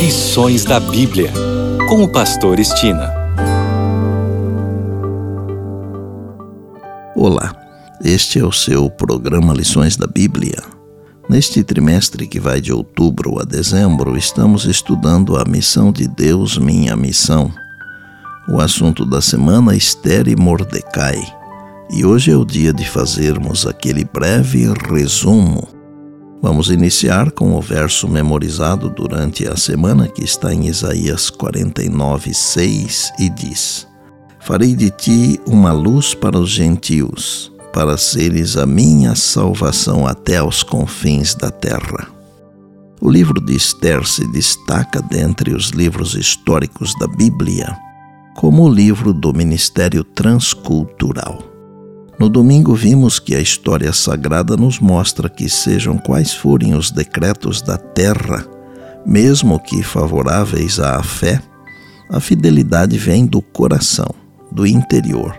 Lições da Bíblia, com o Pastor Estina. Olá, este é o seu programa Lições da Bíblia. Neste trimestre que vai de outubro a dezembro, estamos estudando a missão de Deus, minha missão. O assunto da semana, Esther e Mordecai. E hoje é o dia de fazermos aquele breve resumo Vamos iniciar com o verso memorizado durante a semana que está em Isaías 49, 6 e diz: Farei de ti uma luz para os gentios, para seres a minha salvação até aos confins da terra. O livro de Esther se destaca dentre os livros históricos da Bíblia como o livro do ministério transcultural. No domingo vimos que a história sagrada nos mostra que, sejam quais forem os decretos da terra, mesmo que favoráveis à fé, a fidelidade vem do coração, do interior.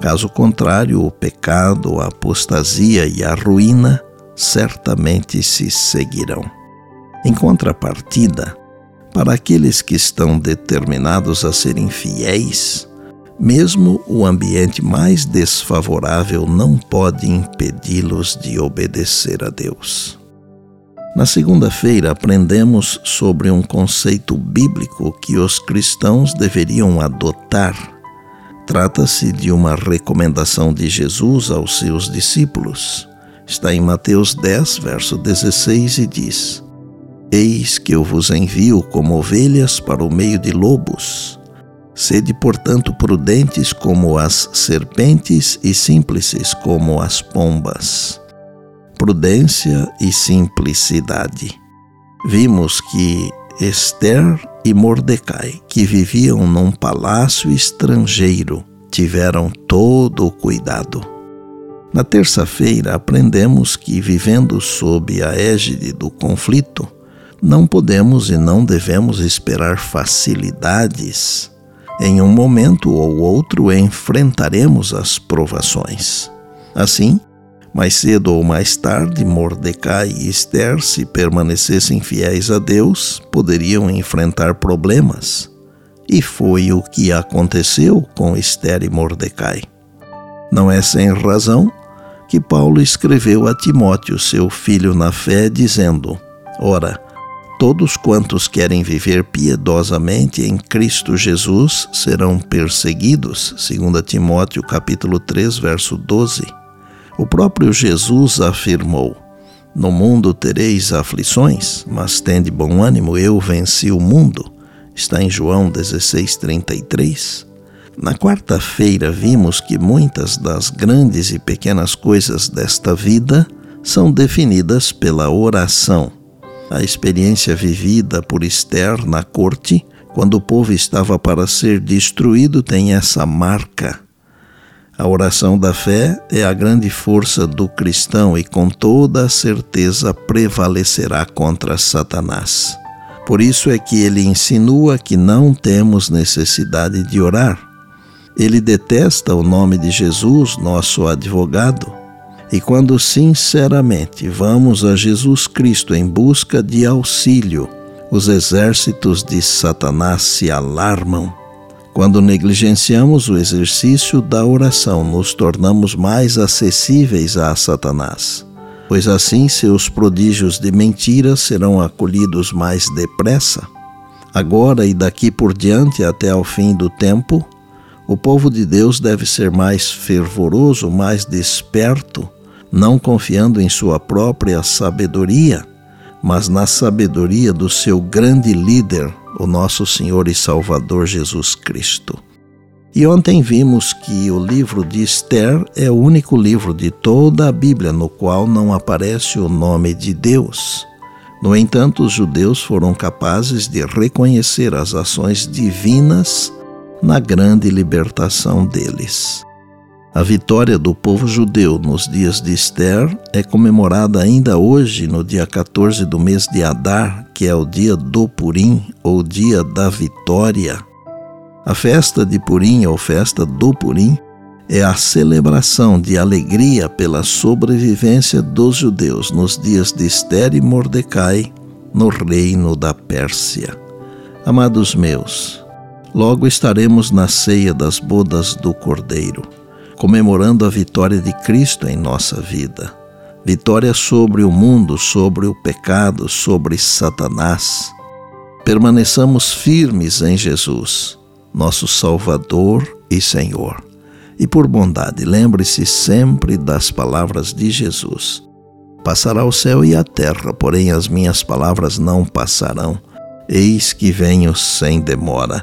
Caso contrário, o pecado, a apostasia e a ruína certamente se seguirão. Em contrapartida, para aqueles que estão determinados a serem fiéis, mesmo o ambiente mais desfavorável não pode impedi-los de obedecer a Deus. Na segunda-feira, aprendemos sobre um conceito bíblico que os cristãos deveriam adotar. Trata-se de uma recomendação de Jesus aos seus discípulos. Está em Mateus 10, verso 16 e diz: Eis que eu vos envio como ovelhas para o meio de lobos. Sede, portanto, prudentes como as serpentes e simples como as pombas. Prudência e simplicidade. Vimos que Esther e Mordecai, que viviam num palácio estrangeiro, tiveram todo o cuidado. Na terça-feira, aprendemos que, vivendo sob a égide do conflito, não podemos e não devemos esperar facilidades em um momento ou outro enfrentaremos as provações. Assim, mais cedo ou mais tarde, Mordecai e Esther, se permanecessem fiéis a Deus, poderiam enfrentar problemas. E foi o que aconteceu com Esther e Mordecai. Não é sem razão que Paulo escreveu a Timóteo, seu filho na fé, dizendo: Ora, Todos quantos querem viver piedosamente em Cristo Jesus serão perseguidos, segundo Timóteo capítulo 3, verso 12. O próprio Jesus afirmou: No mundo tereis aflições, mas tende bom ânimo, eu venci o mundo. Está em João 16:33. Na quarta-feira vimos que muitas das grandes e pequenas coisas desta vida são definidas pela oração a experiência vivida por Esther na corte, quando o povo estava para ser destruído, tem essa marca. A oração da fé é a grande força do cristão e com toda a certeza prevalecerá contra Satanás. Por isso é que ele insinua que não temos necessidade de orar. Ele detesta o nome de Jesus, nosso advogado, e quando sinceramente vamos a Jesus Cristo em busca de auxílio, os exércitos de Satanás se alarmam. Quando negligenciamos o exercício da oração, nos tornamos mais acessíveis a Satanás, pois assim seus prodígios de mentira serão acolhidos mais depressa. Agora e daqui por diante até ao fim do tempo, o povo de Deus deve ser mais fervoroso, mais desperto não confiando em sua própria sabedoria, mas na sabedoria do seu grande líder, o nosso Senhor e Salvador Jesus Cristo. E ontem vimos que o livro de Esther é o único livro de toda a Bíblia no qual não aparece o nome de Deus. No entanto, os judeus foram capazes de reconhecer as ações divinas na grande libertação deles. A vitória do povo judeu nos dias de Esther é comemorada ainda hoje, no dia 14 do mês de Adar, que é o dia do Purim, ou dia da vitória. A festa de Purim, ou festa do Purim, é a celebração de alegria pela sobrevivência dos judeus nos dias de Esther e Mordecai no reino da Pérsia. Amados meus, logo estaremos na ceia das bodas do Cordeiro, comemorando a vitória de Cristo em nossa vida. Vitória sobre o mundo, sobre o pecado, sobre Satanás. Permaneçamos firmes em Jesus, nosso Salvador e Senhor. E por bondade, lembre-se sempre das palavras de Jesus. Passará o céu e a terra, porém as minhas palavras não passarão. Eis que venho sem demora.